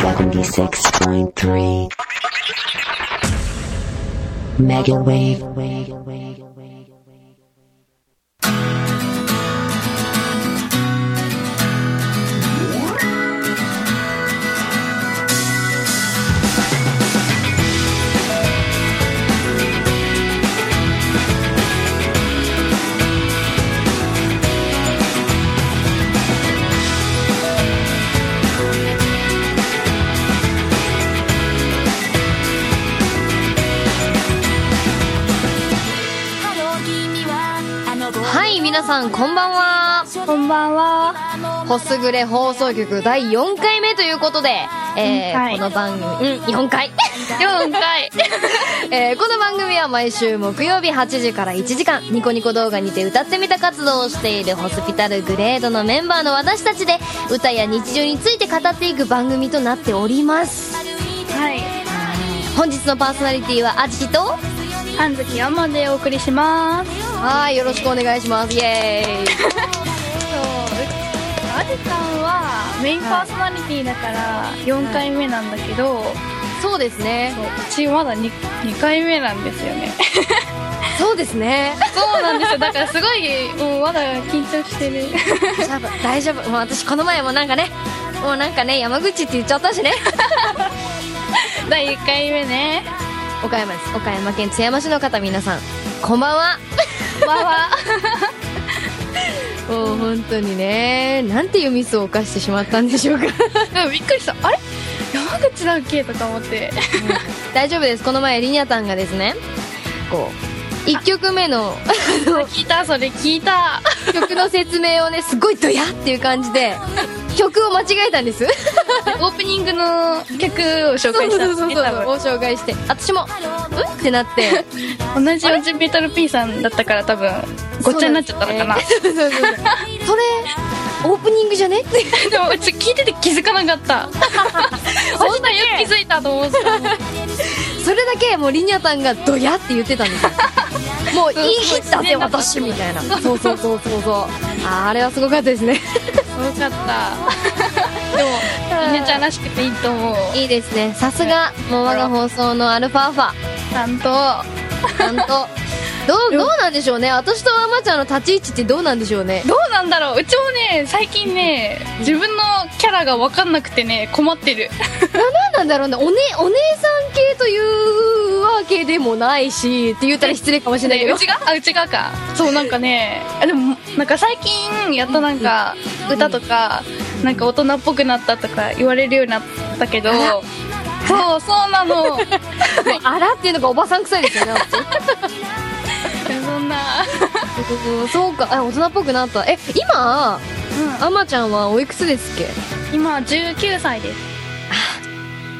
76.3 Mega Wave さん、こんばんは。こんばんは。ホスグレ放送局第4回目ということで、えーはいこの番組、うん、4回。4回。えーこの番組は毎週木曜日8時から1時間、ニコニコ動画にて歌ってみた活動をしているホスピタルグレードのメンバーの私たちで、歌や日常について語っていく番組となっております。はい。本日のパーソナリティはアジと、半月山でお送りします。はい、よろしくお願いします。イエーイ。あじさんはメインパーソナリティだから4回目なんだけど、そうですね。そううちまだ 2, 2回目なんですよね。そうですね。そうなんですよ。だからすごい、もうまだ緊張してる。大丈夫、大丈夫。もう私この前もなんかね、もうなんかね、山口って言っちゃったしね。第1回目ね。岡山です。岡山県津山市の方皆さん、こんばんは。こんばんは。もう本当にね、なんていうミスを犯してしまったんでしょうか。びっくりした。あれ？山口だっけとか思って。大丈夫です。この前、リニャタンがですね、こう、1曲目の聞いた、それ聞いた。曲の説明をね、すごいドヤっていう感じで、曲を間違えたんです。オープニングの曲を紹介した。んですね、多分を紹介して、私も、うん？ってなって、同じオジメタル P さんだったから多分ごっちゃになっちゃったのかな。それ、オープニングじゃね？って。でもうち聞いてて気づかなかった。そしたらよく気づいたと思ってそれだけもうリニャタンがドヤって言ってたんですよ。もう言い切ったぜ私みたいな。そうそうそうそうそう。あーあれはすごかったですねすごかった。でもみねちゃんらしくていいと思う。いいですね。さすがもう我が放送のアルファーファ。ちゃんとちゃんとどうどうなんでしょうね。私とあまちゃんの立ち位置ってどうなんでしょうね。どうなんだろう。うちもね最近ね自分のキャラが分かんなくてね困ってる。何なんだろうね。お,、ね、お姉さん系というわけでもないしって言ったら失礼かもしれないけど。うちが？あうちがか。そうなんかねあでもなんか最近やっとなんか歌とかなんか大人っぽくなったとか言われるようになったけど。そうそうなの。あらっていうのがおばさん臭いですよねそんなうんそうかあ大人っぽくなった。え今あまちゃんはおいくつですっけ？今19歳です。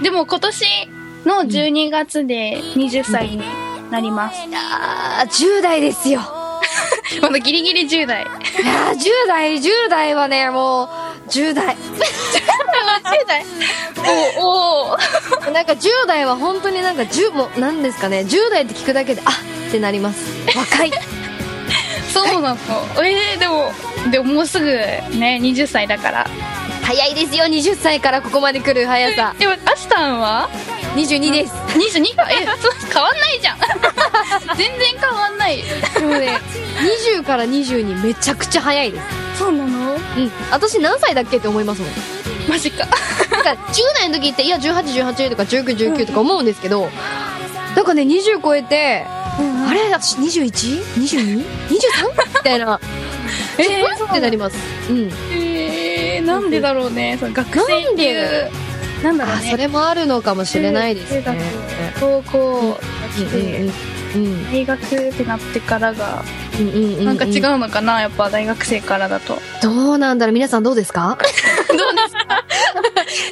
でも今年の12月で20歳になります、あー10代ですよ。まだギリギリ10代。いやー10代10代はねもう10代10代おお なんか10代は本当になんか10もうなんですかね。10代って聞くだけであってなります。若い。そうなの。えー、でもでももうすぐね20歳だから。早いですよ20歳からここまで来る速さ。でもアシタンは？22です。22かえ そう変わんないじゃん。全然変わんない。でもね20から22めちゃくちゃ早いです。そうなのうん。私何歳だっけって思いますもん。マジか。なんか10代の時っていや1818とか1919とか思うんですけどなんかね20超えてあれ私 21?22?23? みたいな。え えー、ってなります。うん。えー、なんでだろうね。その学生っていう。なんだろう。ね。あそれもあるのかもしれないですね。高校うん。うんうん大学ってなってからがうんうんうんなんか違うのかなやっぱ大学生からだと。どうなんだろう皆さんどうですか？どうです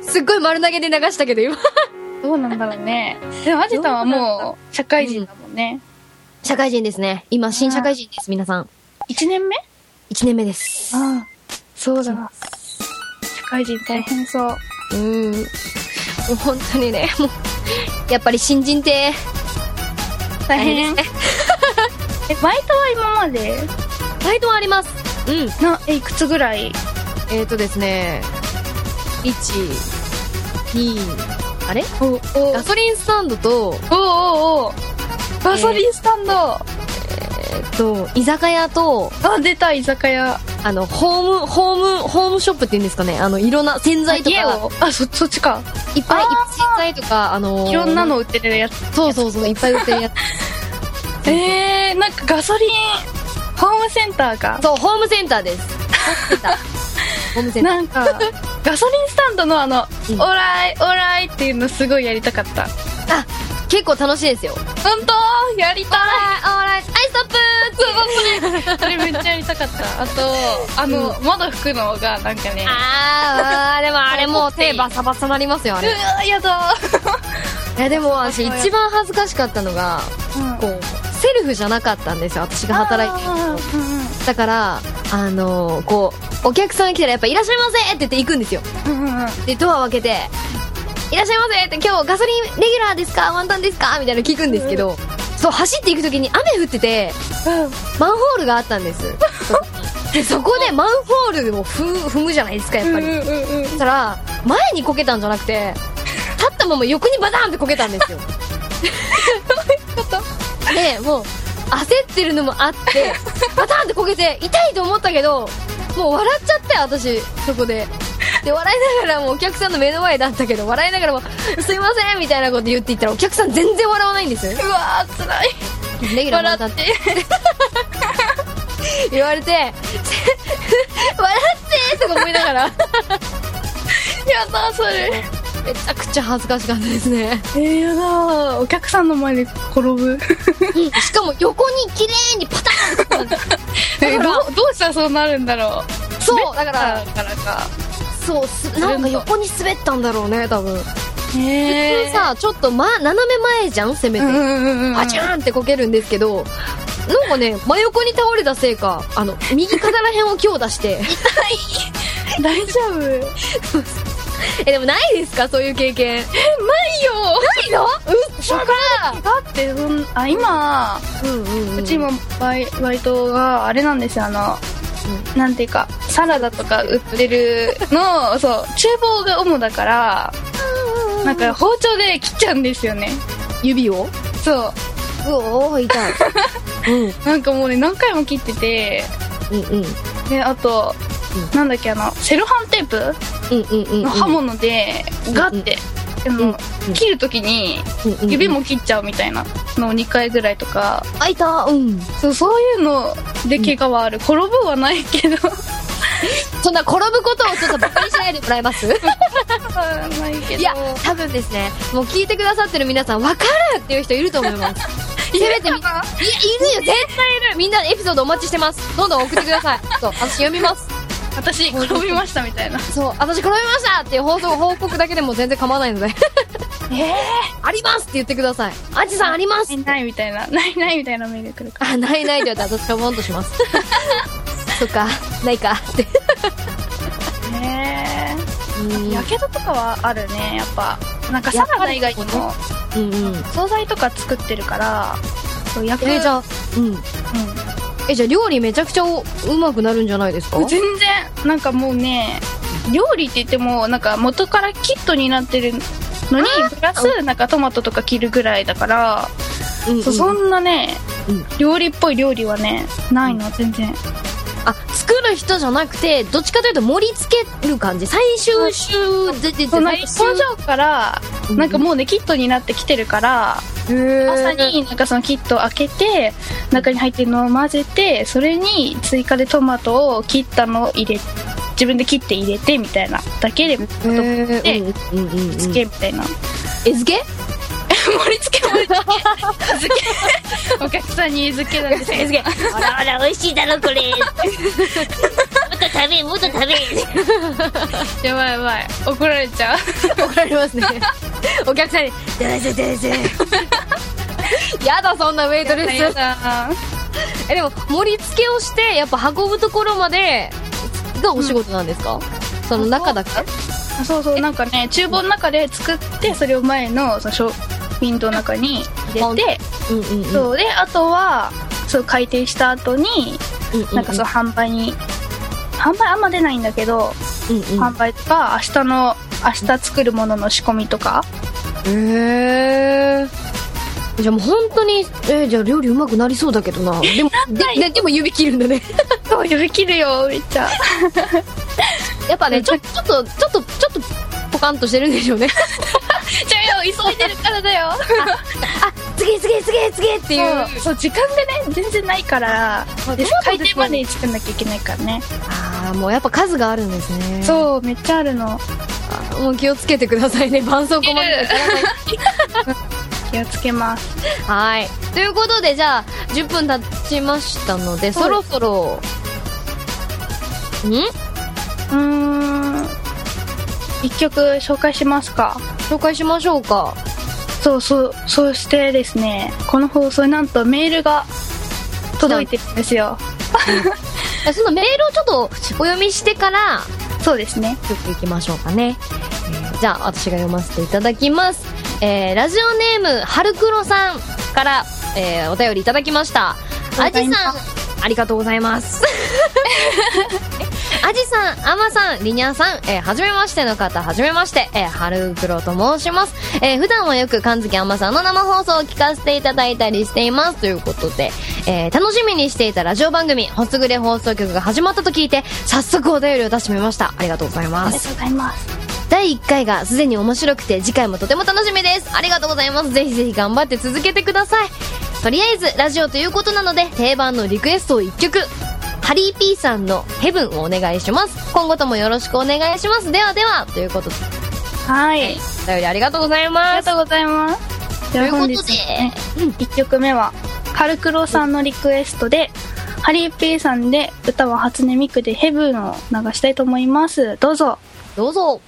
か？すっごい丸投げで流したけど今。どうなんだろうね。でもアジタはもう社会人だもんね、社会人ですね。今新社会人です皆さん。1年目？1年目です。ああ。そうだ社会人大変そう。うん。もう本当にねもうやっぱり新人って大変。えバイトは今まで？バイトはあります。うん。なえいくつぐらい？えっ、ー、とですね、1、2、あれ？ガソリンスタンドと、おおおガソリンスタンド、えっ、と、居酒屋と、あ出た居酒屋。あの、ホーム、ホーム、ホームショップって言うんですかね。あの、いろんな洗剤とか、あそそっちか。いっぱい、洗剤とか、あのーいろんなの売ってるやつ。そうそうそう、いっぱい売ってるやつ。えー、なんかガソリンホームセンターか？そう、ホームセンターです。ホームセンター。なんかガソリンスタンドのあの「うん。オーライオーライ」っていうのすごいやりたかった。あ、結構楽しいですよ。本当？やりたい それめっちゃやりたかった。あとあの、窓拭くのがなんかね。あー、あーでもあれもう手バサバサなりますよ、あうれ。いわやだ。や、でも私一番恥ずかしかったのが、こう、セルフじゃなかったんですよ、私が働いて。るの。だから、あのーこう、お客さんが来たらやっぱいらっしゃいませって言って行くんですよ。うんうんうん。うんで、ドアを開けて、いらっしゃいませって今日ガソリンレギュラーですか？ワンタンですか？みたいなの聞くんですけど、そう、走っていく時に雨降ってて、マンホールがあったんです。で、そこでマンホールを踏踏むじゃないですか、やっぱり。うんうんうんそしたら、前にこけたんじゃなくて、立ったまま横にバタンってこけたんですよ。で、もう、焦ってるのもあって、バタンってこけて、痛いと思ったけど、もう笑っちゃって、私、そこで。で、笑いながらもうお客さんの目の前だったけど、笑いながらも、すいませんみたいなこと言って言ったら、お客さん全然笑わないんです。よ。うわーつらい。レギュラーって。て。言われて、笑ってとか思いながら、やだそれ。めちゃくちゃ恥ずかしかったですね。えー、やだお客さんの前で転ぶ。しかも横に綺麗にパターンって どうどうしたらそうなるんだろう。そう、だから、だからかそう、すなんか横に滑ったんだろうね、多分。へ普通さ、ちょっと、ま、斜め前じゃんせめて。うんうんってこけるんですけど、なんかね、真横に倒れたせいか、あの、右肩ら辺を強打して。大丈夫ないよえ、でもないですかそういう経験。ないのうっそかだってそんあ今うんうん、うん。うちもバイバイトがあれなんですよあの、なんていうかサラダとか売ってるの そう厨房が主だからなんか包丁で切っちゃうんですよね指を？そううおー、痛い。うん。なんかもうね何回も切っててうんうん。であと、なんだっけあのセロハンテープうんうんうんうん。の刃物でガッて、うん切るときにうんうんうん指も切っちゃうみたいなのを2回ぐらいとかあ、いた。うん。そうそういうので怪我はある、転ぶはないけど そんな転ぶことをちょっとバカにしないでもらえます？ないけどいや、多分ですね、もう聞いてくださってる皆さん、わかるっていう人いると思います。せめてみ、いや、いるよ、絶対いる。みんなエピソードお待ちしてます。どんどん送ってください。そう、私読みます。私転びましたみたいなそう、私転びましたっていう放送、報告だけでも全然構わないので。えありますって言ってください。あちさんありますえないみたいな。ないないみたいなメール来るかあ、ないないって言われたら私がボンとします。そっか、ないか。って。らねうん。やけどとかはあるね。やっぱ。なんかサラダ以外にも。うんうん。惣菜とか作ってるから。そう焼く。え、じゃあ、うん。え、じゃあ料理めちゃくちゃうまくなるんじゃないですか？うん、全然。なんかもうね料理って言ってもなんか元からキットになってるのにプラスなんかトマトとか切るぐらいだから、うんうんそんなね、うん。料理っぽい料理はねないの全然。あ、作る人じゃなくて、どっちかというと盛り付ける感じ。最終週で、で、そうなんか工場からうん。なんかもうねキットになってきてるから、朝になんかそのキットを開けて中に入ってるのを混ぜてそれに追加でトマトを切ったのを入れ自分で切って入れてみたいなだけでトマトへーでうんうんうんうんつけみたいな、え付け？盛り付け盛り付け漬けお客さんに漬けなんですよほらほら、美味しいだろ、これ。もっと食べ、もっと食べ。やばいやばい怒られちゃう怒られますね。お客さんに、どうぞどうぞ。やだ、そんなウェイトレやス。だえ、でも、盛り付けをして、やっぱ運ぶところまで、がお仕事なんですか、その中だけ？そうそうなんかね厨房の中で作ってそれを前のそのショーウィンドウの中に入れてうんうんうん。そうであとはそう回転した後にうんうんうん。なんかその販売に販販売あんま出ないんだけど、うんうん。販売とか明日の明日作るものの仕込みとか。へえじゃあもう本当にえーじゃあ料理うまくなりそうだけどな。でも でででも指切るんだねそう呼び切るよめっちゃやっぱねちょちょっとちょっとちょっとポカンとしてるんでしょうね。じゃあよ急いでるからだよ。あ次次次次っていう。そう時間がね全然ないからでそうそう開店までに作んなきゃいけないからね。ああもうやっぱ数があるんですね。そうめっちゃあるの。あもう気をつけてくださいね。絆創膏まで気をつけます。はい。ということでじゃあ10分経ちましたのでそろそろんうーん。一曲紹介しますか。紹介しましょうか。そうそうそしてですねこの放送になんとメールが届いてるんですよ。そのメールをちょっとお読みしてからそうですね。曲いきましょうかね、えーじゃあ私が読ませていただきます、えーラジオネームはるくろさんから、えーお便りいただきました。あじさんありがとうございます あじさん、あまさん、りにゃんさん、えーはじめましての方、はじめまして、えー、はるくろと申します。えー普段はよく、かんずきあまさんの生放送を聞かせていただいたりしています。ということで、えー楽しみにしていたラジオ番組、ほつぐれ放送局が始まったと聞いて、早速お便りを出してみました。ありがとうございます。ありがとうございます第1回がすでに面白くて次回もとても楽しみですありがとうございますぜひぜひ頑張って続けてくださいとりあえずラジオということなので定番のリクエストを1曲。ハリー P さんの「ヘブンをお願いします。今後ともよろしくお願いします。ではではということで。はい。お便りありがとうございありますがとうございます。ということで。日ね1曲目はカルクロさんのリクエストでハリー P さんで歌は初音ミクでヘブンを流したいと思います。どうぞ。どうぞ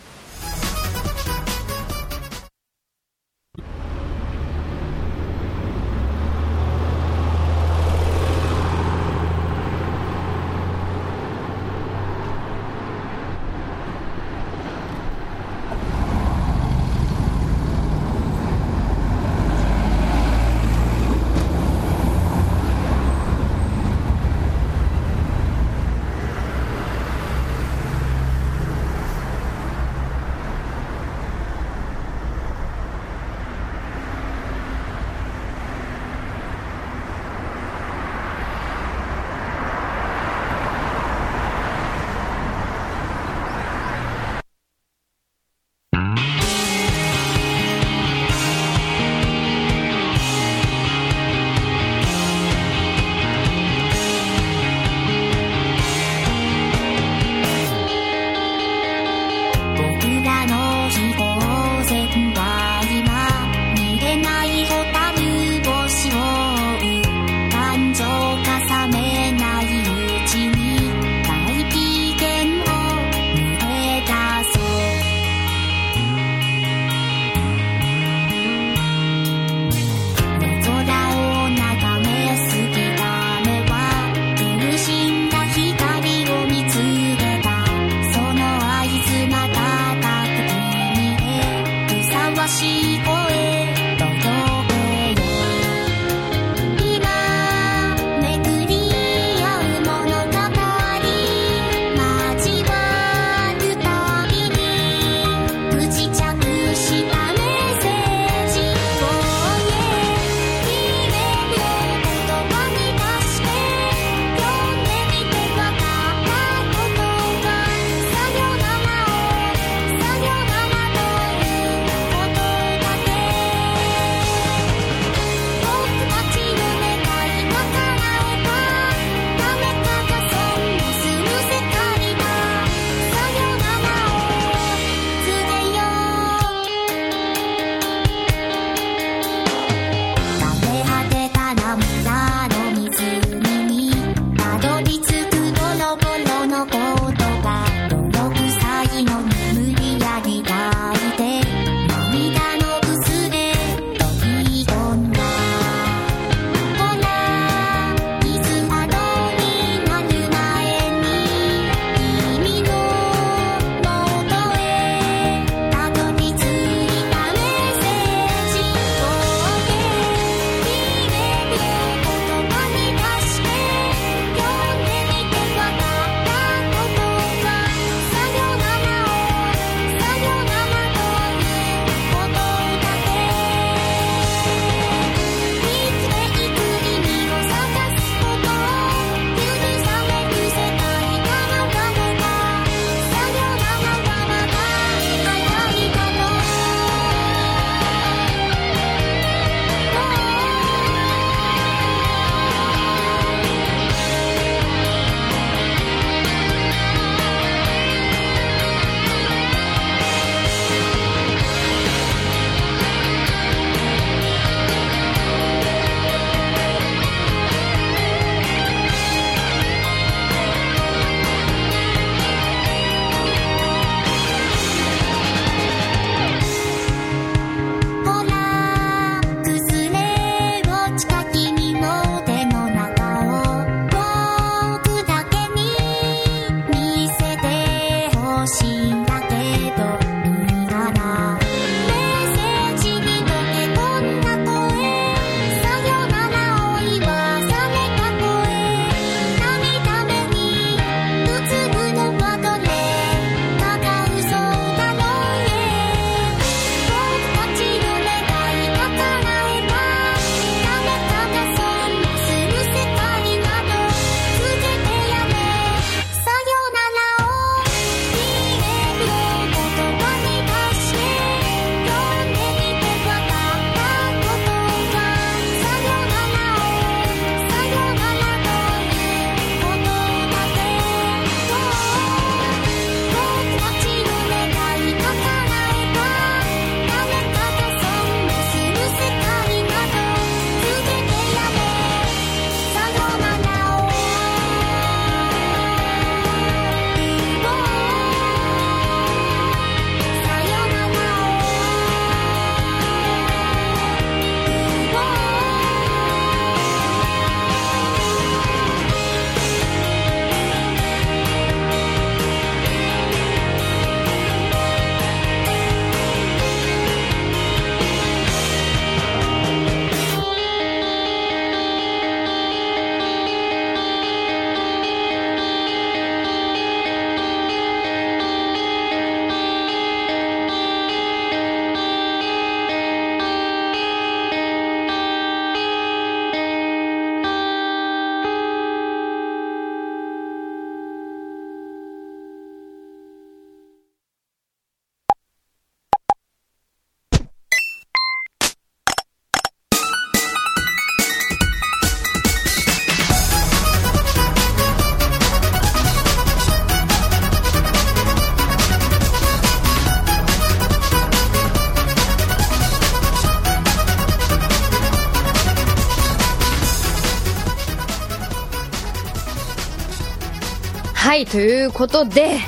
ということで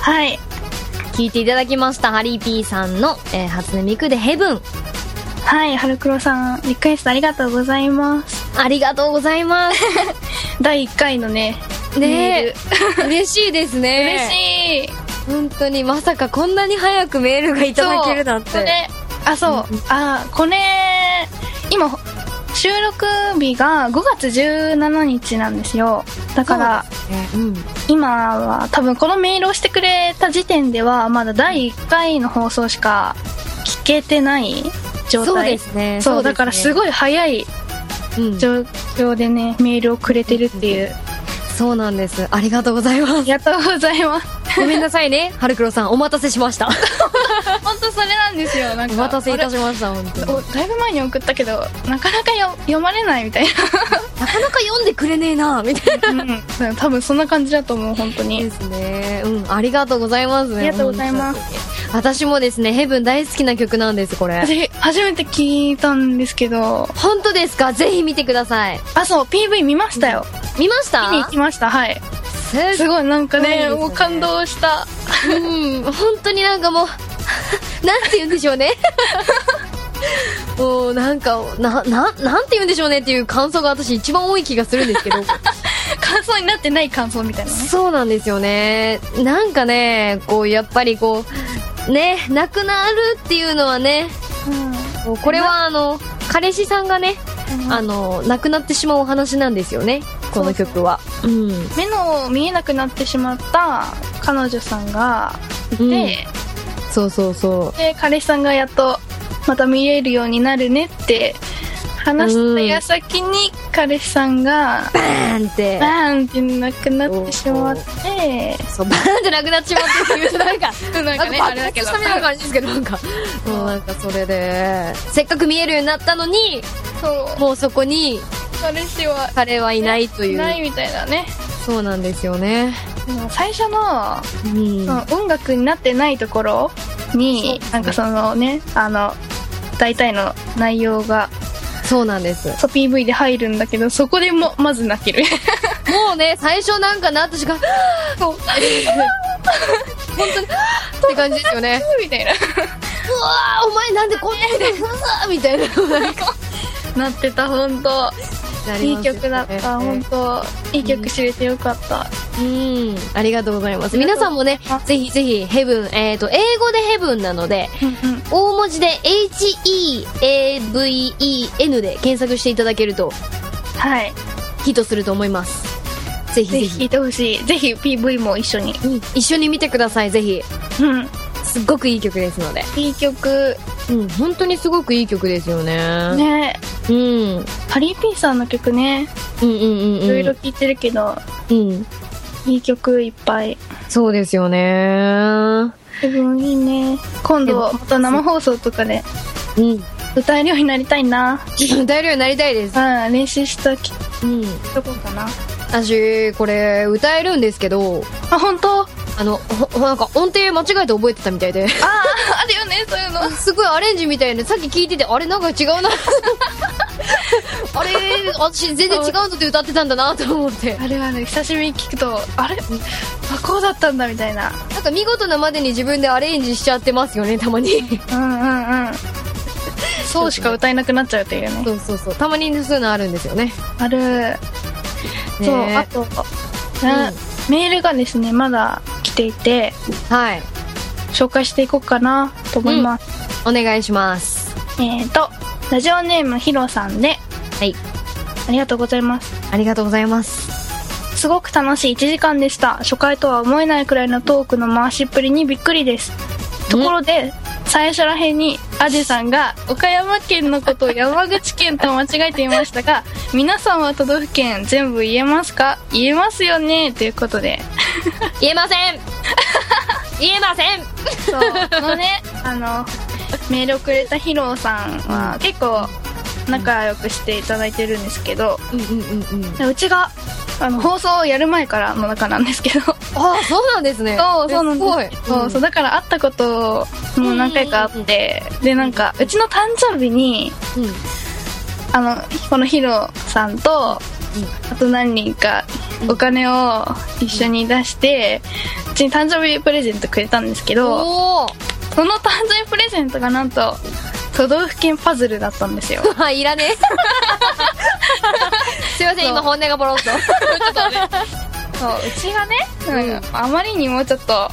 はい。聞いていただきましたハリー P さんの、えー初音ミクでヘブンはい、春黒さん、リクエストありがとうございます。ありがとうございます 第1回のね、ねえ嬉しいですね嬉しい。本当にまさかこんなに早くメールがいただけるなんてそれあ、そう。あ、これ、今、収録日が5月17日なんですよ。だから、うん。今は多分このメールをしてくれた時点では、まだ第1回の放送しか聞けてない状態。そうですね。そう、だからすごい早いうん。状況でね、メールをくれてるっていう。そうなんです。ありがとうございます。ありがとうございます。ごめんなさいね。春黒さんお待たせしました。本当それなんですよ。なんかお待たせいたしました本当だいぶ前に送ったけどなかなかよ読まれないみたいな。かなか読んでくれねえなみたいな。な、うん、多分そんな感じだと思う本当に。ですね。うん。ありがとうございますねありがとうございます。私もですねヘブン大好きな曲なんですこれ。私初めて聞いたんですけど。本当ですか？ぜひ見てください。あそう PV 見ましたよ。見ました？見に行きましたはいすすごいなんかねね。もう感動した。うん。本当になんかもう なんて言うんでしょうね。もうなんかなななんて言うんでしょうねっていう感想が私一番多い気がするんですけど。感想になってない感想みたいなね。そうなんですよね。なんかねこうやっぱりこうね亡くなるっていうのはねもうこれはあの彼氏さんがねうん。あの亡くなってしまうお話なんですよねこの曲は。うん。目の見えなくなってしまった彼女さんがいて、そうそうそう。で彼氏さんがやっとまた見えるようになるねって話した矢先に彼氏さんがバーンって。バーンってなくなってしまってそうバーンってなくなっちまったっていうなんか なんかかね爆あれだけど。発したみたいな感じですけどなんか。もうなんかそれで。せっかく見えるようになったのにそう。もうそこに彼氏は彼はいないという、ないみたいなね。そうなんですよね。でも最初のうん。音楽になってないところに、そう。なんかそのねあの大体の内容がそうなんです。そう PV で入るんだけどそこでもまず泣ける。もうね最初なんかなった瞬間そう本当にって感じですよね。みたいなうわーお前なんでこんなにうわーみたいな。なってた本当いい曲だった。本本当いい曲知れてよかった。うん。ありがとうございます。皆さんもねぜひぜひヘブンえっ、と英語でヘブンなので大文字で HEAVEN で検索していただけるとはい。ヒットすると思います。ぜひぜひ。ぜひ聴いてほしい。ぜひ PV も一緒に。うん。一緒に見てくださいぜひ。うん。すっごくいい曲ですので。いい曲。うん本当にすごくいい曲ですよね。ねうん。うんハリー・ピーさんの曲ね。うんうんうんいろいろ聴いてるけど、うん。いい曲いっぱい。そうですよね。でもいいね。今度また生放送とかでうん。歌えるようになりたいな。歌えるようになりたいです。うん。練習したきうん。とこかな。私これ歌えるんですけど。あ本当？ああのほなんか音程間違えて覚えてたみたいで。ああるよねそういうの。すごいアレンジみたいでさっき聞いててあれなんか違うな。あれ私全然違うので歌ってたんだなと思って。あれはね久しぶりに聞くとあれ？あこうだったんだみたいな。なんか見事なまでに自分でアレンジしちゃってますよねたまに。うんうんうん。そうしか歌えなくなっちゃうっていうね。そうそうそう。たまにそういうのあるんですよね。ある。そうねあと、なメールがですねまだ来ていてはい。紹介していこうかなと思います、お願いします。えーとラジオネームヒロさんではい。ありがとうございます。ありがとうございます。すごく楽しい1時間でした。初回とは思えないくらいのトークの回しっぷりにびっくりです。ところで最初らへんにアジさんが岡山県のことを山口県と間違えていましたが皆さんは都道府県全部言えますか？言えますよね？ということで言えません。言えません。そう。このねあのメールをくれたヒロさんは結構仲良くしていただいてるんですけどうんうんうんうん。でうちがあの放送をやる前からの仲なんですけど。ああそうなんですね。そうそうなんです。そうそうだから会ったことも何回かあって、でなんかうちの誕生日にうん。あのこのヒロさんとあと何人かお金を一緒に出して、うちに誕生日プレゼントくれたんですけど、その誕生日プレゼントがなんと、都道府県パズルだったんですよ。はいいらねえ。すいません今本音がボロッ とそう、うちがね、なんかあまりにもちょっと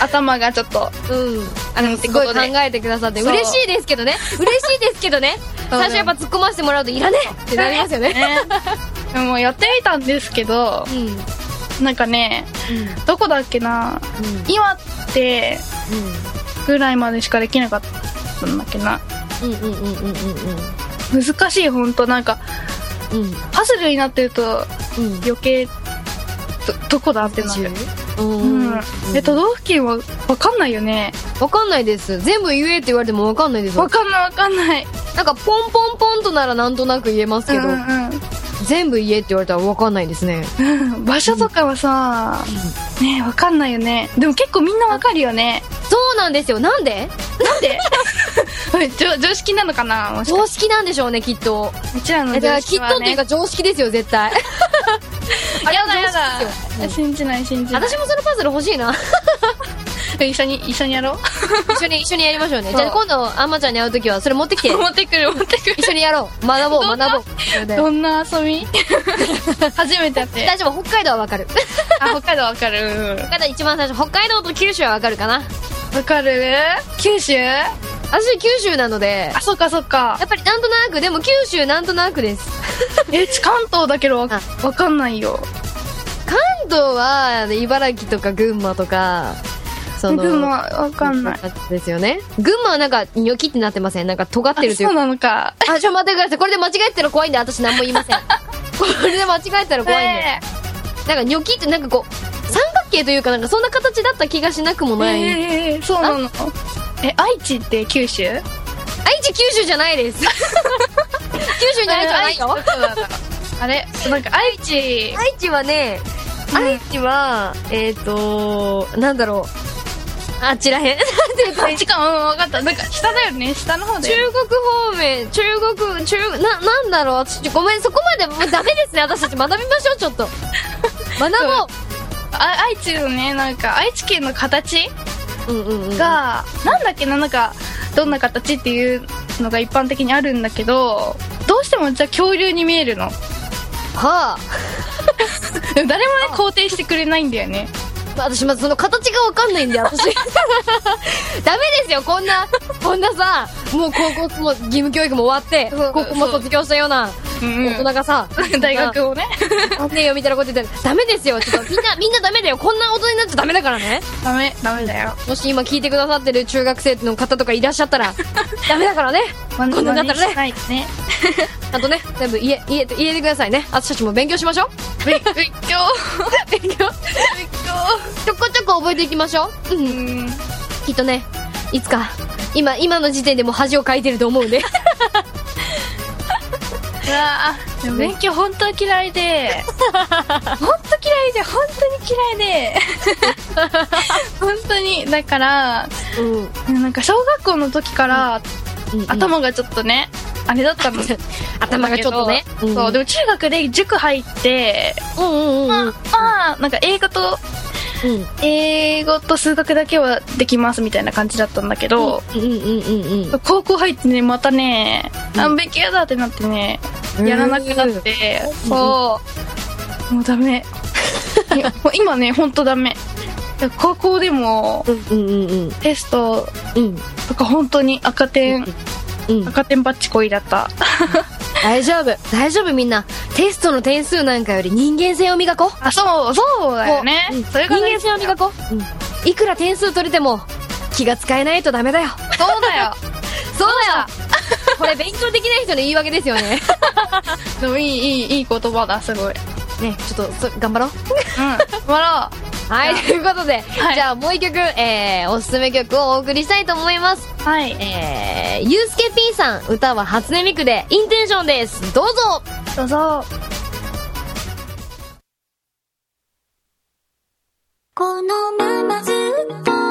頭がちょっと、うん。あの、すごい考えてくださって嬉しいですけどね。嬉しいですけど ね。最初やっぱ突っ込ませてもらうといらねえってなりますよね。ね。でもやってみたんですけど、うなんかね、どこだっけな、今ってぐらいまでしかできなかったんだっけな。うんうんうんうんうんうん。難しい、ほんと。なんか、うん。パズルになってるとうん。余計、ど、どこだってなる。ううんん。え、都道府県はわかんないよね。わかんないです全部言えって言われてもわかんないですわかんないわかんない。なんかポンポンポンとならなんとなく言えますけど、うん全部言えって言われたらわかんないですねうん。場所とかはさ、ねわかんないよね。でも結構みんなわかるよね。そうなんですよなんで？なんで？常常識なのかな？常識なんでしょうねきっとうちらの常識はねきっとっていうか。常識ですよ絶対あ やだやだ。信じない信じない。私もそのパズル欲しいな。一緒に、一緒にやろう？一緒に一緒にやりましょうね。じゃあ今度あんまちゃんに会う時はそれ持ってきて。持ってくる持ってくる。一緒にやろう。学ぼう学ぼう。どんな遊び？初めてやって。大丈夫北海道はわかる。あ、北海道わかる。北海道一番最初北海道と九州はわかるかな。わかる？九州？私九州なので。あ、そっかそっか。や。っぱりなんとなく。でも九州なんとなくです え、ち関東だけどわかんないよ。関東は茨城とか群馬とかその群馬わかんない。ですよね。群馬はなんかニョキってなってません？なんか尖ってるというそうなのか。あちょ待ってください。これで間違えてたら怖いんで私何も言いません。これで間違えたら怖いんで、ねなんかニョキってなんかこう三角形というかなんかそんな形だった気がしなくもえない、えー、そうなの。え、愛知って九州？愛知九州じゃないです九州に愛知はないよ愛知どこだろうあれ？なんか愛知、愛知はね、うん。愛知はえっ、ー、となんだろう。あっちらへん。なんていう。かうん、わかった。なんか下だよね。下の方だよね。中国方面中国中ななんだろう。私ごめん。そこまでもうダメですね。私たち。学びましょうちょっと。学ぼう。あ愛知のね、なんか愛知県の形が、なんだっけな、なんか、どんな形っていうのが一般的にあるんだけど、どうしてもじゃあ恐竜に見えるの。はあ 誰もね、肯定してくれないんだよね。私まずその形がわかんないんで私。ダメですよこんなこんなさもう高校も義務教育も終わって高校も卒業したようなうん大人がさ、大学をね。あ ねえよみたいなこと言ったらダメですよちょっと。みんなみんなダメだよ。こんな大人になっちゃダメだからね。ダメ、ダメだよ。もし今聞いてくださってる中学生の方とかいらっしゃったらダメだからね。こんなになったらね。あとね全部言え言えて言えてくださいね。私たちも勉強しましょう。勉強。勉強。勉ちょこちょこ覚えていきましょう。うん強。うん。きっとねいつか今今の時点でもう恥をかいてると思うんでうわぁ、でも勉強本当嫌いで、本当嫌いで、本当に嫌いで、本当に、だから、うん。なんか小学校の時から、頭がちょっとね、あれだったの。頭がちょっとね。うん。そう、でも中学で塾入って、うんうんうん。まあ、まあ、なんか英語と、うん。英語と数学だけはできますみたいな感じだったんだけど、うんうんうんうん高校入ってね、またね、あ勉強だってなってね、やらなくなって、そう、もうダメ。今ね、ほんとダメ。高校でも、うんうんうんうん。テストうん。とか本当に赤点、うん赤点バッチコイだった。大丈夫。大丈夫みんな。テストの点数なんかより人間性を磨こう。あ、そう、そうだよね。う。ん。それが人間性を磨こう、いくら点数取れても気が使えないとダメだよ。そうだよ。そうだよ。これ勉強できない人の言い訳ですよね。でもいい、いい、いい言葉だ、すごい。ねちょっとそ頑張ろう。うん。頑張ろはい、ということで、はいじゃあもう一曲、えー、おすすめ曲をお送りしたいと思います。う。はい。えー、ゆうすけ P さん、歌は初音ミクで、インテンションです。どうぞどうぞ。このままずっと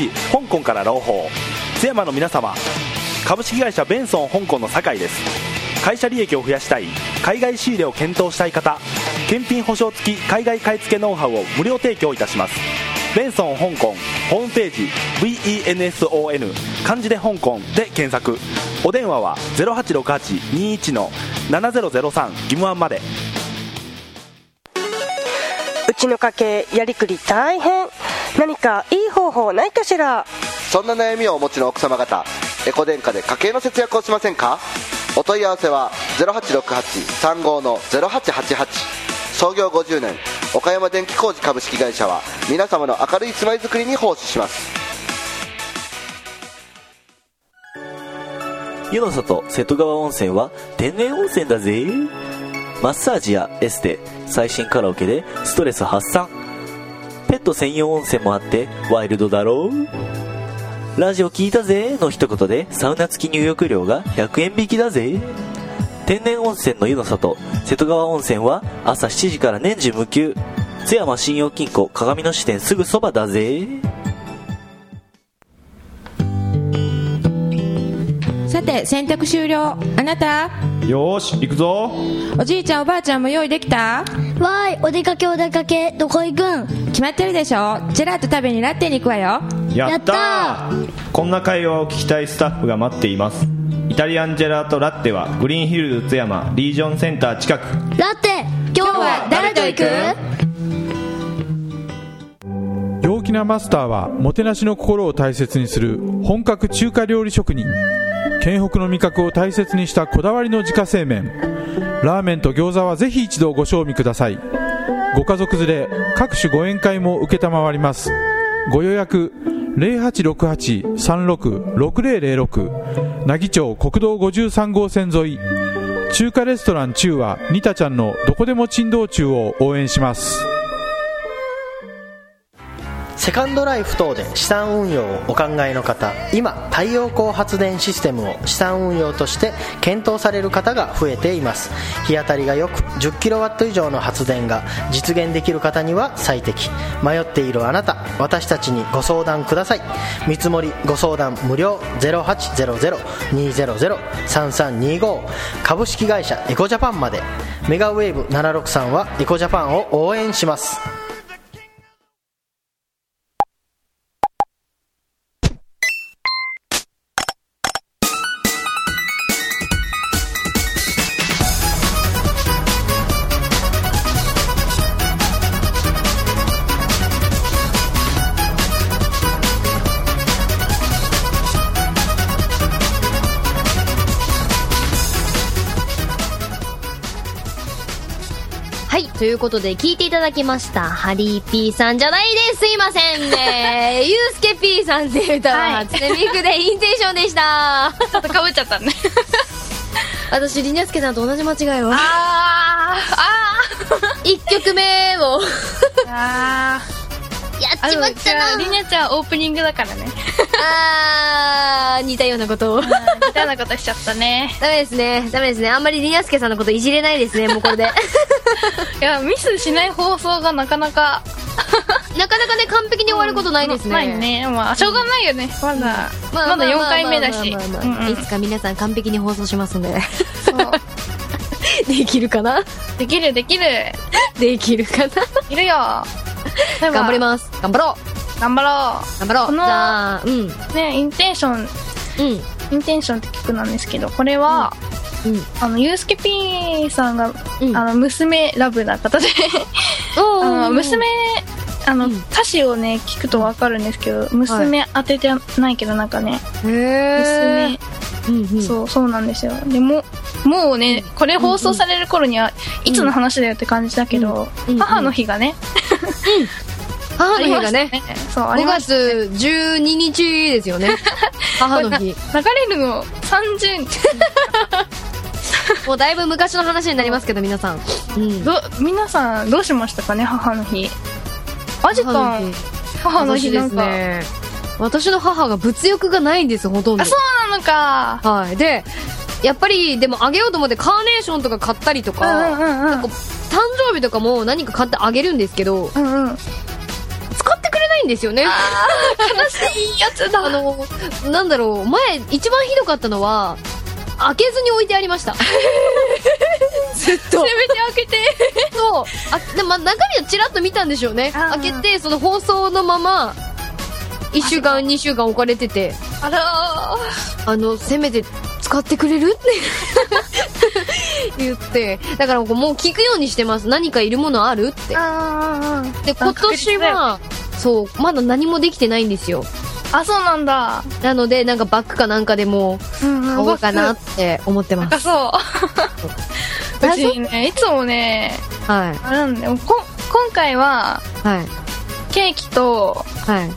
市香港から朗報。津山の皆様株式会社ベンソン香港の酒井です。会社利益を増やしたい海外仕入れを検討したい方検品保証付き海外買い付けノウハウを無料提供いたします。ベンソン香港ホームページ VENSON 漢字で香港で検索。お電話は086821の7003義務案まで。うちの家計やりくり大変。何かいい方法ないかしら？そんな悩みをお持ちの奥様方エコ電化で家計の節約をしませんか？お問い合わせは0868-35の0888創業50年岡山電気工事株式会社は皆様の明るい住まいづくりに奉仕します。湯の里瀬戸川温泉は天然温泉だぜ。マッサージやエステ最新カラオケでストレス発散ペット専用温泉もあってワイルドだろう？ラジオ聞いたぜの一言でサウナ付き入浴料が100円引きだぜ。天然温泉の湯の里瀬戸川温泉は朝7時から年中無休。津山信用金庫鏡の支店すぐそばだぜ。さて洗濯終了。あなた？よーし行くぞ。おじいちゃんおばあちゃんも用意できた？わーいお出かけお出かけどこ行くん？決まってるでしょ。ジェラート食べにラッテに行くわよ。やったー。こんな会話を聞きたいスタッフが待っています。イタリアンジェラートラッテはグリーンヒルズ津山リージョンセンター近く。ラッテ今日は誰と行く？陽気なマスターはもてなしの心を大切にする本格中華料理職人県北の味覚を大切にしたこだわりの自家製麺。ラーメンと餃子はぜひ一度ご賞味ください。ご家族連れ各種ご宴会も承ります。ご予約0868-36-6006奈義町国道53号線沿い。中華レストラン中はニタちゃんのどこでも珍道中を応援します。セカンドライフ等で資産運用をお考えの方今太陽光発電システムを資産運用として検討される方が増えています。日当たりがよく 10kW 以上の発電が実現できる方には最適。迷っているあなた私たちにご相談ください。見積もりご相談無料0800-200-3325株式会社エコジャパンまで。メガウェーブ763はエコジャパンを応援します。はい、ということで聞いていただきました。ハリー P さんじゃないです。すいませんね。ゆうすけ P さんっていう歌は、初音ミクでインテンションでした。ちょっとかぶっちゃったね。私、りにゃすけさんと同じ間違いを。あー、あ一曲目を。ー、あやー。っちまったなりなちゃんオープニングだからね。あー、似たようなことを。似たようなことしちゃったね。ダメですね。ダメですね。あんまりりにゃすけさんのこといじれないですね、もうこれで。いや、ミスしない放送がなかなか、なかなかね、完璧に終わることないですね。ないね。まあ、しょうがないよね。まだ、まだ4回目だし。いつか皆さん完璧に放送しますんで。そうできるかな？できる、できる。できるかな？いるよ。頑張ります。頑張ろう頑張ろ頑張ろうこのじゃあ、うん。う。ね、インテンション、うん。インテンションって曲なんですけど、これは、うん。あの、ゆうすけ P さんが、うんあの、娘ラブな方で、お あの、娘、あの、うん歌詞をね、聞くとわかるんですけど、娘当ててないけど、なんかね。娘、うんうん。そう、そうなんですよ。でも、もうね、これ放送される頃には、いつの話だよって感じだけど、母の日がね、母の日がね。そう、あ5りました月12日ですよね。母の日。流れるの30日。もうだいぶ昔の話になりますけど、皆さん。うん。ど、皆さんどうしましたかね、母の日。アジトン、母の日なんか、ね。私の母が物欲がないんです、ほとんどあ、。そうなのか。はい。で、やっぱり、でもあげようと思ってカーネーションとか買ったりとか、んうんうん。誕生日とかも何か買ってあげるんですけど、うんうん。使ってくれないいんですよね。悲しいやつだ。あの、なんだろう、前、一番ひどかったのは、開けずに置いてありました。ずっと。せめて開けて。そう。あ、でもまあ中身はチラッと見たんでしょうね。開けて、その放送のまま、1週間、2週間置かれてて、あらあの、せめて使ってくれる？って 言って、だからもう聞くようにしてます。何かいるものある？って。で、今年は、そう、まだ何もできてないんですよ。あ、そうなんだ。なので、なんかバッグかなんかでもうん買おうかなって思ってます。あ、そう。うちね、いつもね、はい。あれなんだよ。こ今回は、はい。ケーキと、はい。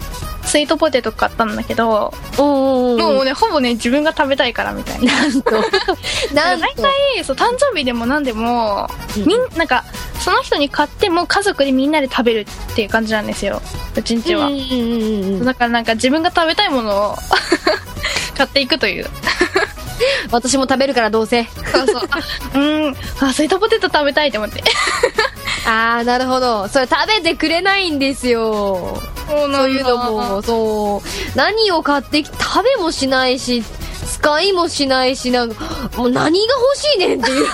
スイートポテト買ったんだけど、もうね、ほぼね、自分が食べたいからみたいな。なんと。なん大と。体、そう、誕生日でも何でも、みん、なんか、その人に買っても家族でみんなで食べるっていう感じなんですよ。うちんちは。だからなんか自分が食べたいものを 買っていくという。私も食べるからどうせ。そうそう。あうん、あ、スイートポテト食べたいと思って。あー、なるほど。それ食べてくれないんですよ。そういうのも、そう。何を買ってき、食べもしないし、使いもしないし、なんか、もう何が欲しいねんっていう。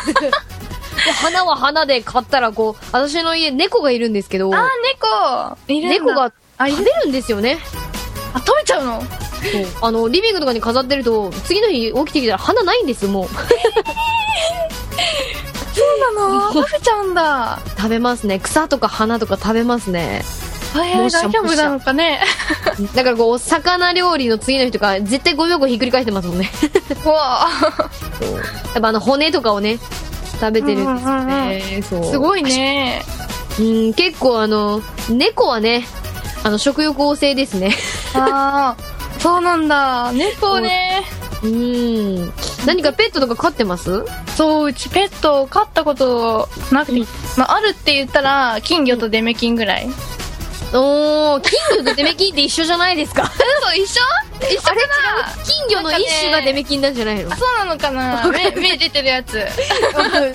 で花は花で買ったらこう、私の家猫がいるんですけど、あ、猫いるんだ猫があ、いる食べるんですよね。あ、食べちゃうの？そうあの、リビングとかに飾ってると、次の日起きてきたら花ないんです、もう。そうなの？食べちゃうんだ。食べますね。草とか花とか食べますね。大丈夫なのかね。だからこう、お魚料理の次の日とか、絶対ゴミ箱ひっくり返してますもんね。うわやっぱあの骨とかをね、食べてるんですよね。そう。すごいね。うん、結構あの、猫はね、あの、食欲旺盛ですね。ああ、そうなんだ。猫ね。うん。何かペットとか飼ってます？そう、うちペット飼ったことなくて、まあ、あるって言ったら、金魚とデメキンぐらい。おー、金魚とデメキンって一緒じゃないですか？そう、一緒？一緒かな？金魚の一種がデメキンなんじゃないの？あ、そうなのかな？目、目出てるやつ。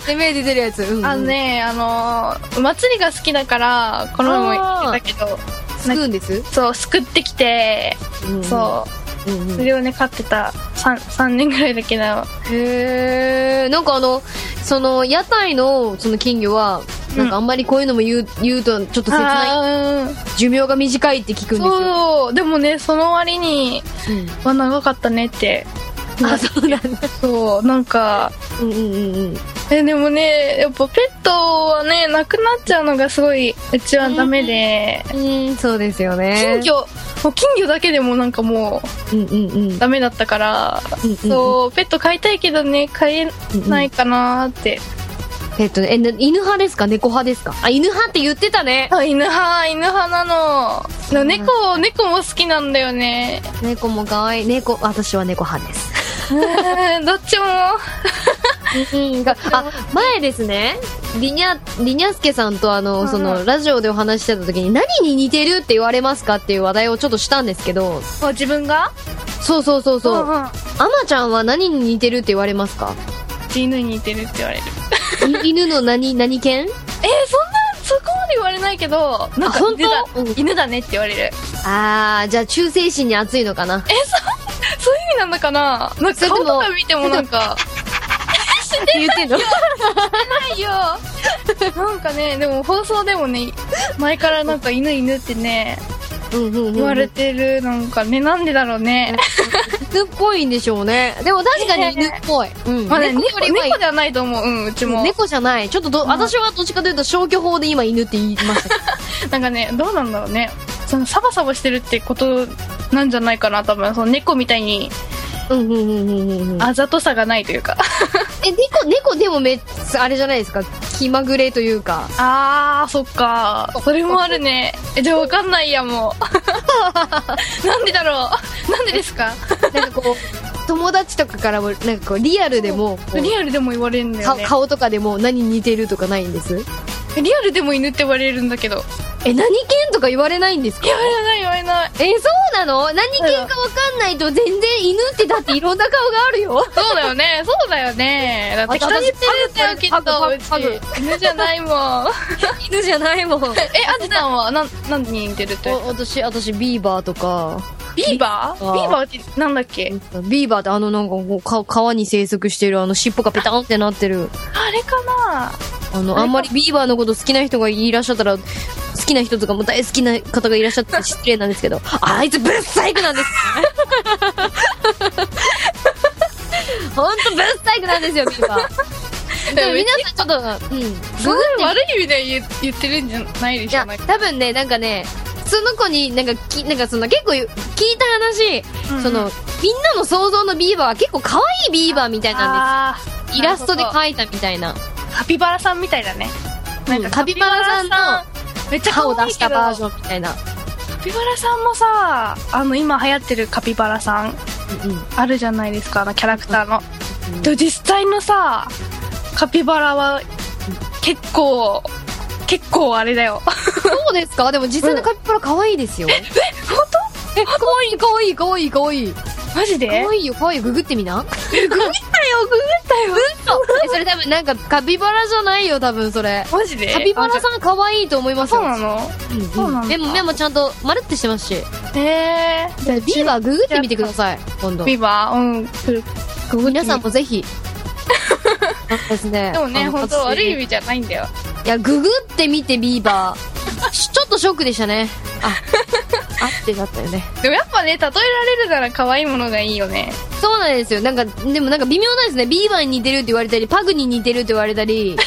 で、目出てるやつ。うん。うんあのね、あのー、祭りが好きだから、この前も言ってたけど、すくうんです？そう、すくってきて、そう。うんうんそれをね、飼ってた3、三年ぐらいだけど、へー。なんかあの、その、屋台の、その金魚は、なんかあんまりこういうのも言う、言うと、ちょっと切ない。寿命が短いって聞くんですよ。そう、でもね、その割に、は長かったねって。あ、そうなんだ。そう、なんか、うんうんうんうん。え、でもね、やっぱペットはね、亡くなっちゃうのがすごい、うちはダメで、うん、そうですよね。金魚、もう金魚だけでもなんかもうんうんうんう、。ダメだったから、うんうんそう、ペット飼いたいけどね、飼えないかなーって。ペットね、え、な犬派ですか？猫派ですか？あ、犬派って言ってたね。あ犬派、犬派なの。猫、猫も好きなんだよね。猫も可愛い。猫、私は猫派です。うん。どっちも。うん、があ、前ですね、リニャ、リニャスケさんとあの、その、ラジオでお話ししてた時に、何に似てるって言われますかっていう話題をちょっとしたんですけど、あ自分が？そうそうそうそう。うんうん。アマちゃんは何に似てるって言われますか？犬に似てるって言われる。い犬の何、何犬？えー、そんな、そこまで言われないけど、なんかあ本当犬だ、うん。犬だねって言われる。あー、じゃあ忠誠心に熱いのかな。え、そ、そういう意味なのかな？なんか顔とか見てもなんか、言ってんの？ないよ。なんかね、でも放送でもね、前からなんか犬犬ってね、うんうんうん。言われてる、なんかね、なんでだろうね。犬っぽいんでしょうね。でも確かに犬っぽい。うん。まあね、猫猫ではないと思う。うん、うちも。猫じゃない。ちょっとど、私はどっちかというと消去法で今犬って言いました。なんかね、どうなんだろうね。そのサバサバしてるってことなんじゃないかな、多分。その猫みたいにうんうんうんうんうん。あざとさがないというか。え、猫、猫でもめっあれじゃないですか？気まぐれというか。あー、そっか。それもあるね。え、じゃあわかんないや、もう。なんでだろう。なんでですか？なんかこう、友達とかからも、なんかこう、リアルでも、リアルでも言われるんだよかね。顔とかでも何に似てるとかないんです？リアルでも犬って言われるんだけど。え何犬とか言われないんですか？言われない言われない。えそうなの？何犬かわかんないと全然犬ってだっていろんな顔があるよ。そうだよね。そうだよね。だって人に言ってだよきっと犬じゃないもん。犬じゃないもん。えあじさんは何何に似てるってお私私ビーバーとかビーバー？ビーバー。ってなんだっけ？ビーバーってあのなんかこうか川に生息してるあの尻尾がペタンってなってる。あれかな？あのあんまりビーバーのこと好きな人がいらっしゃったら好きな人とかも大好きな方がいらっしゃったら失礼なんですけど。あいつブッサイクなんですほんとブッサイクなんですよビーバー。でも皆さんちょっとうん。それ悪い意味で言ってるんじゃないでしょなんか多分ねなんかねその子になんかきなんかその結構聞いた話、うん。そのみんなの想像のビーバーは結構可愛いビーバーみたいなんあです。イラストで描いたみたいな。カピバラさんみたいだね。なんかカピバラさんのめっちゃ歯を出したバージョンみたいな。カピバラさんもさあの今流行ってるカピバラさんあるじゃないですかあのキャラクターの、で実際のさカピバラは結構結構あれだよそうですか？でも実際のカピバラ可愛いですよ、え本え可愛い可愛い可愛い可愛い。当マジで？可愛いよ可愛い。ググってみな。ググったよググったよ。えそれ多分なんかカピバラじゃないよ多分それ。マジで？カピバラさん可愛いと思いますよ。そうなの？うんそうなんだ。目も目もちゃんと丸ってしてますし。えー、ビーバーググってみてください今度。ビーバー？うんググ皆さんもぜひ。あですね。でもね本当私悪い意味じゃないんだよいやググってみてビーバー。しちょっとショックでしたね。あ あってだったよね。でもやっぱね例えられるなら可愛いものがいいよね。そうなんですよ。なんかでもなんか微妙なんですね。ビーバーに似てるって言われたりパグに似てるって言われたり。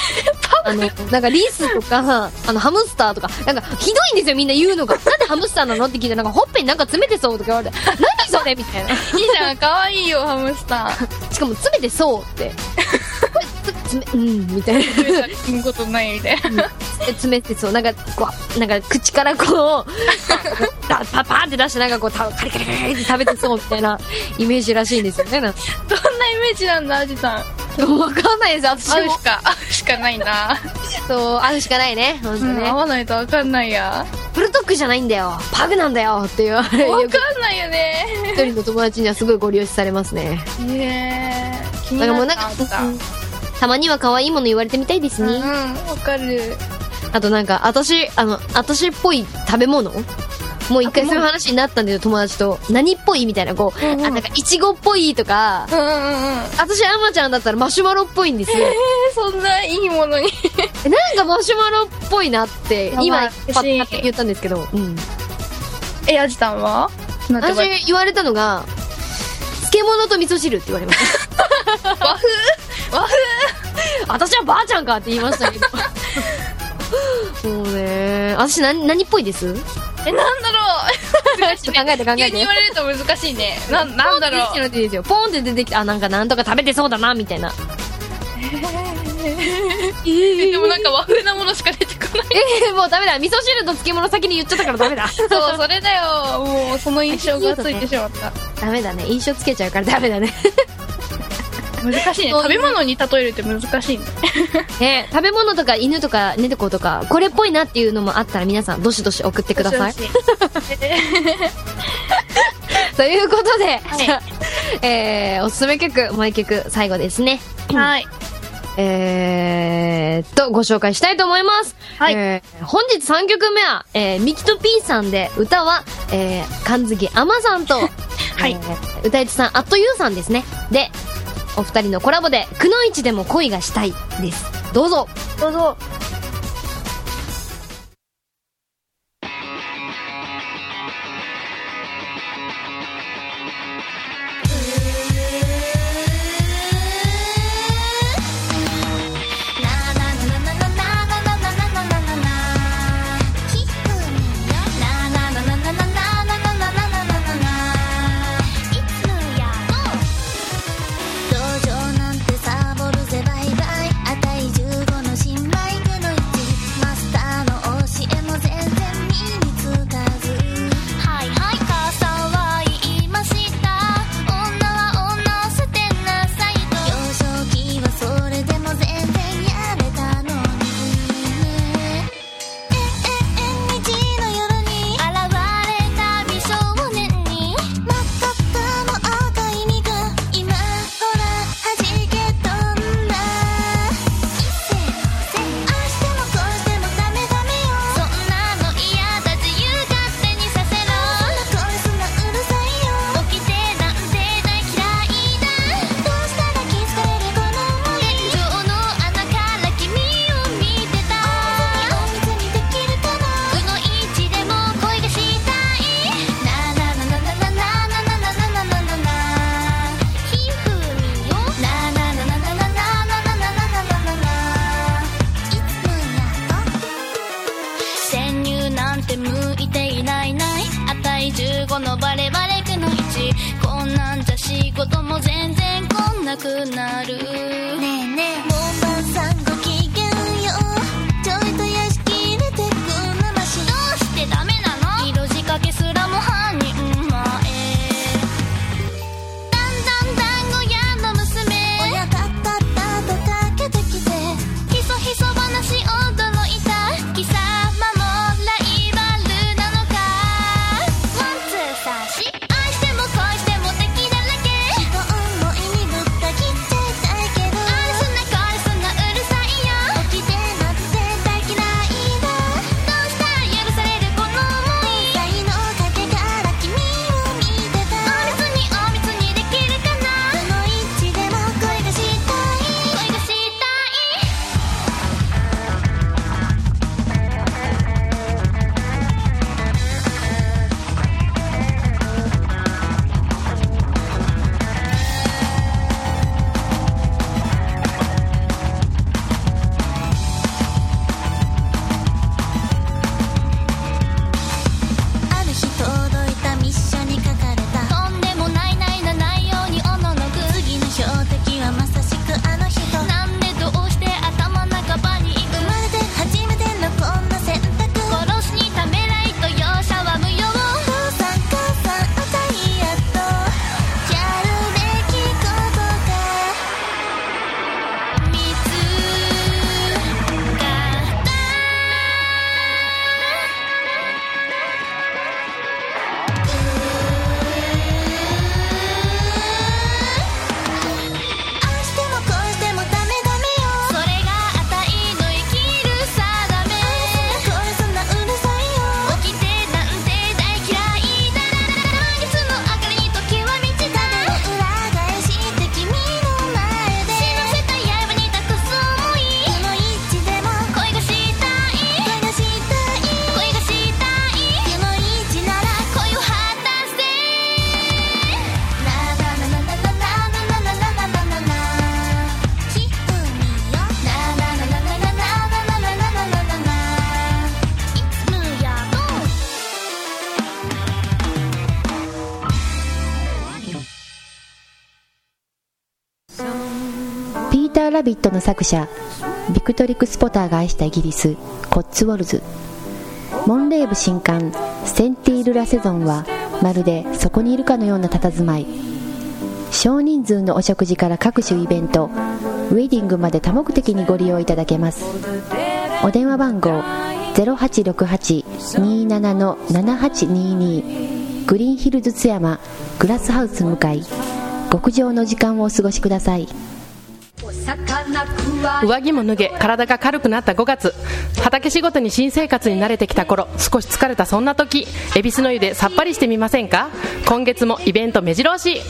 あのなんかリスとかあのハムスターとか。なんかひどいんですよみんな言うのが。なんでハムスターなの？って聞いたらなんかほっぺになんか詰めてそうとか言われて。何それ？みたいな。いいじゃん可愛いよハムスター。しかも詰めてそうってつ詰めうんみたいな。食べたりすることないみたいな。詰めてそうなんかこうなんか口からこうパパパーって出してなんかこうたカリカリカリって食べてそうみたいな イメージらしいんですよね。なんかどんなイメージなんだアジさん。わかんないです私も。会うしか会うしかないな。そう会うしかないね本当うん、ね、会わないとわかんないや。ブルドッグじゃないんだよ。パグなんだよって言われわかんないよね。一人の友達にはすごいご利用しされますね。ねえ。気にだからもうななんかったうんたまには可愛いもの言われてみたいですね、うんわかる。あとなんか私あの私っぽい食べ物？もう一回そういう話になったんだよ友達と。何っぽいみたいなこう、うんうん。あなんかいちごっぽいとか。うんうんうん私あまちゃんだったらマシュマロっぽいんですよ。えー、そんないいものに。なんかマシュマロっぽいなって今パッて言ったんですけど、うん、えアジさんは？私言われたのが漬物と味噌汁って言われました 和風？和風？私はばあちゃんかって言いましたけど。もうね。私何何っぽいです？えなんだろう。ちょっと考えて考えて。言われると難しいね。ななんだろう。ポンって出てきていいですよ。ポンって出てきてあなんかなんとか食べてそうだなみたいな。えでもなんか和風なものしか出てこない。えー、もうダメだ。味噌汁と漬物先に言っちゃったからダメだ。そうそれだよ。もうその印象がついてしまった。ダメだね。印象つけちゃうからダメだね難しいね。食べ物に例えるって難しいね。ね食べ物とか犬とか猫とかこれっぽいなっていうのもあったら皆さんどしどし送ってください。ということで、じゃあえー、おすすめ曲もう一曲最後ですね。はい。えーっと、ご紹介したいと思います。はい。えー本日3曲目は、えー、ミキとピーさんで、歌は、えー、神月あまさんと、はい。えー歌い手さん、あっとゆうさんですね。で、お二人のコラボで、くのいちでも恋がしたいです。どうぞ。どうぞター・ラビットの作者ビクトリック・スポターが愛したイギリスコッツウォルズ。モンレーブ新刊センティール・ラセゾンはまるでそこにいるかのような佇まい。少人数のお食事から各種イベントウェディングまで多目的にご利用いただけます。お電話番号0868-27-7822グリーンヒルズ津山グラスハウス向かい。極上の時間をお過ごしください。上着も脱げ体が軽くなった5月。畑仕事に新生活に慣れてきた頃少し疲れたそんな時恵比寿の湯でさっぱりしてみませんか？今月もイベント目白押し。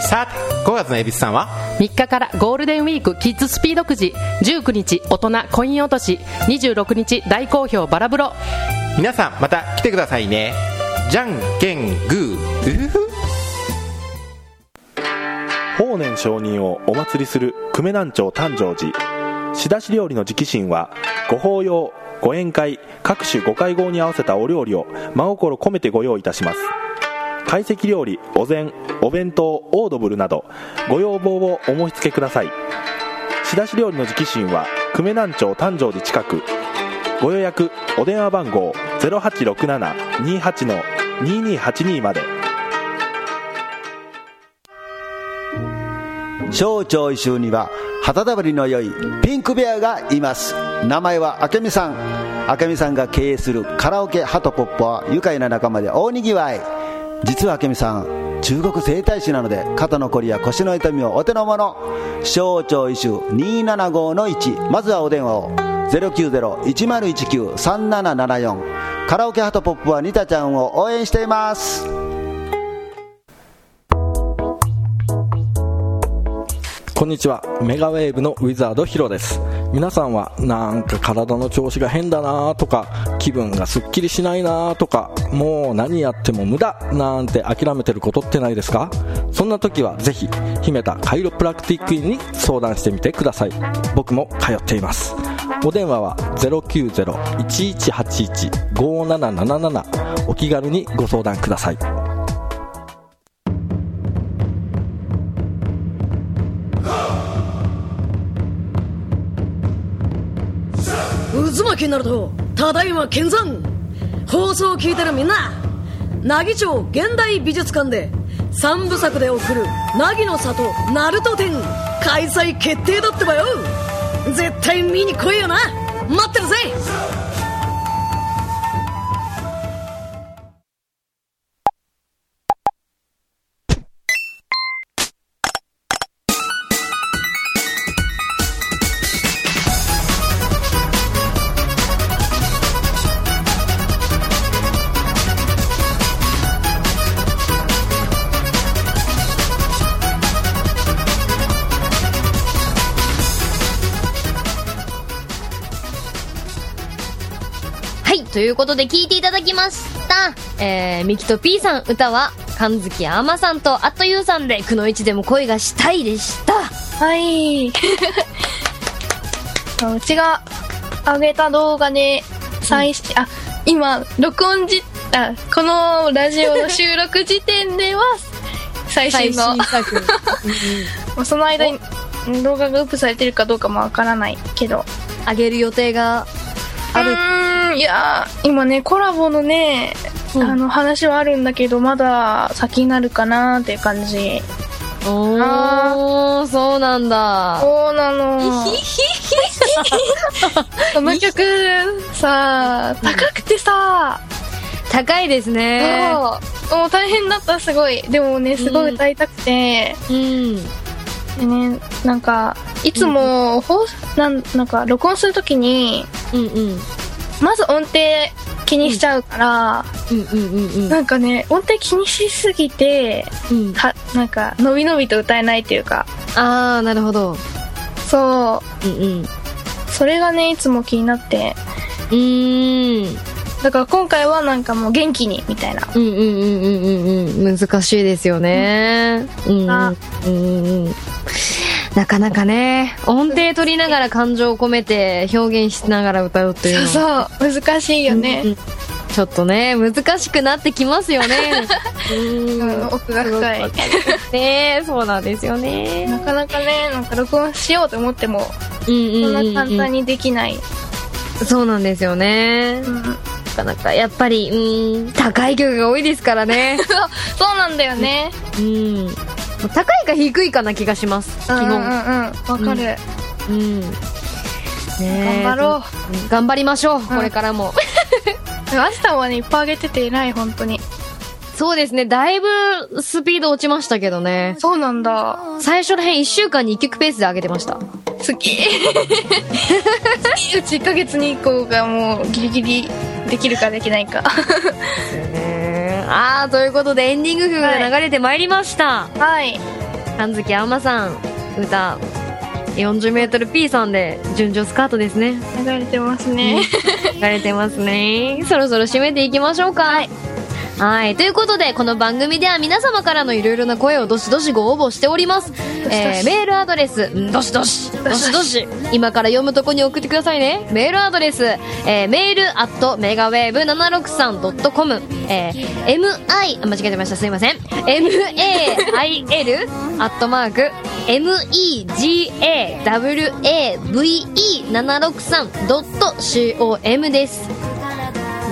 さて5月の恵比寿さんは？3日からゴールデンウィークキッズスピードくじ。19日大人コイン落とし。26日大好評バラ風呂皆さんまた来てくださいね。じゃんけんグー法然上人をお祭りする久米南町誕生寺。仕出し料理の直進はご法要ご宴会各種ご会合に合わせたお料理を真心込めてご用意いたします。懐石料理お膳お弁当オードブルなどご要望をお申し付けください。仕出し料理の直進は久米南町誕生寺近く。ご予約お電話番号0867-28-2282まで。小町石州には肌触りの良いピンクベアがいます。名前は明美さん。明美さんが経営するカラオケハトポップは愉快な仲間で大にぎわい。実は明美さん中国整体師なので肩のこりや腰の痛みをお手の物小町石州275の1まずはお電話を。090-1019-3774カラオケハトポップはニタちゃんを応援しています。こんにちは。メガウェーブのウィザードヒロです。皆さんはなんか体の調子が変だなとか気分がすっきりしないなとかもう何やっても無駄なんて諦めてることってないですか？そんな時はぜひ秘めたカイロプラクティック院に相談してみてください。僕も通っています。お電話は090-1181-5777お気軽にご相談ください。渦巻きになるとただいま見参。放送を聞いてるみんな奈義町現代美術館で3部作で送る「凪の里ナルト展」開催決定だってばよ。絶対見に来いよな。待ってるぜ。い、ということで聞いていただきました。えー、ミキと P さん、歌は、神月あまさんとあっとゆうさんで、くのいちでも恋がしたいでした。はい。うちが上げた動画で最新、あ、今、録音じ、あ、このラジオの収録時点では、最新の。最新作 その間に動画がアップされてるかどうかもわからないけど。あげる予定があるん、いやー今ね、コラボのね、あの話はあるんだけど、まだ先になるかなーっていう感じ。おー、そうなんだ。そうなの。この曲さ、高くてさ、高いですね。そう。もう大変だった、すごい。でもね、すごい歌いたくて。うん。でね、なんか、いつも、ほうなん、なんか、録音するときに、うんうん。まず音程気にしちゃうから。なんかね、音程気にしすぎて、うん。は、なんか、のびのびと歌えないっていうか、あー、なるほど。そう。うんうん。それがね、いつも気になって。うーん。だから今回はなんかもう元気に、みたいな。うんうんうんうんうんうん。難しいですよね。うん。うんあうんうん。なかなかね、音程取りながら感情を込めて表現しながら歌うというのそうは そう、難しいよね。ちょっとね、難しくなってきますよね。うん、奥が深い。ねそうなんですよね。なかなかね、なんか録音しようと思っても、うんうんうんうんそんな簡単にできない。そうなんですよね。なかなか、やっぱり、うん、高い曲が多いですからね。そう、そうなんだよね。うん。高いか低いかな気がします。基本。うんうんうん、わかる。うん。ねえ頑張ろう。頑張りましょう、これからも。アスタはね、いっぱい上げてて偉い、本当に。そうですね、だいぶスピード落ちましたけどね。そうなんだ。最初の辺1週間に1曲ペースで上げてました。すげえ。うち1ヶ月に1個がもうギリギリできるかできないか。あー、ということでエンディング曲が流れてまいりました。はい。神月あまさん、歌、40メートル P さんで、順調スカートですね。流れてますね。流れてますね。そろそろ締めていきましょうか。はい。はい。ということで、この番組では皆様からのいろいろな声をどしどしご応募しております。えー、メールアドレス、んどしどし、どしどし、今から読むとこに送ってくださいね。メールアドレス、えー、メールアットメガウェーブ 763.com、えー、mi、あ間違えてました、すいません。mail アットマーク、megawave763.com です。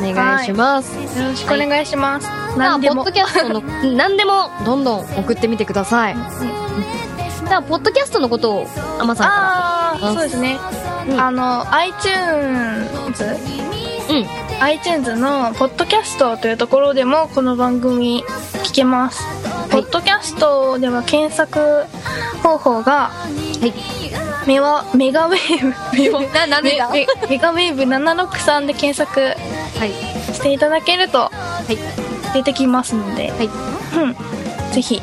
お願いします。よろしくお願いします。まあ、何でもポッドキャストの、何でも、どんどん送ってみてください。じゃあ、ポッドキャストのことを、アマさんから。ああ、そうですね。あの、iTunes? うん。iTunes のポッドキャストというところでもこの番組聞けます。ポッドキャストでは検索方法が、メワメガウェーブメワななんで？だメメメガウェーブ763で検索していただけると出てきますので、うん、ぜひ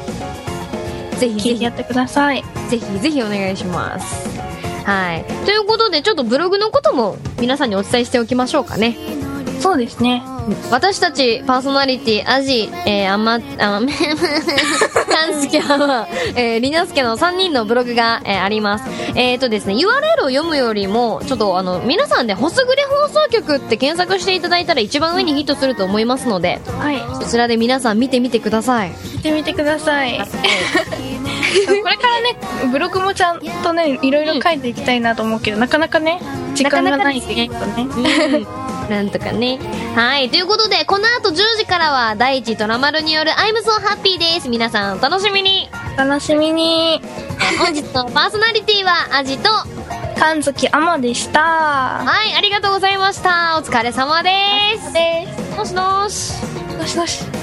ぜひ聞いてやってください。ぜひぜひお願いします。はい。ということで、ちょっとブログのことも皆さんにお伝えしておきましょうかね。そうですね。私たちパーソナリティアジ、えー、あま、あ、め、かんすけはま、えー、りなすけの3人のブログが、えーあります。えーとですね、URL を読むよりも、ちょっとあの、皆さんで、ホスグレ放送局って検索していただいたら一番上にヒットすると思いますので、はい。そちらで皆さん見てみてください。見てみてください。これからね、ブログもちゃんとね、いろいろ書いていきたいなと思うけど、なかなかね、時間がないっていうとね。なんとかね。はい。ということで、この後10時からは、第一トラマルによる I'm so happy です。皆さん、お楽しみに。楽しみに。本日の パーソナリティは、アジと、神月アマでした。はい、ありがとうございました。お疲れ様です。です。どしどし。どしどし。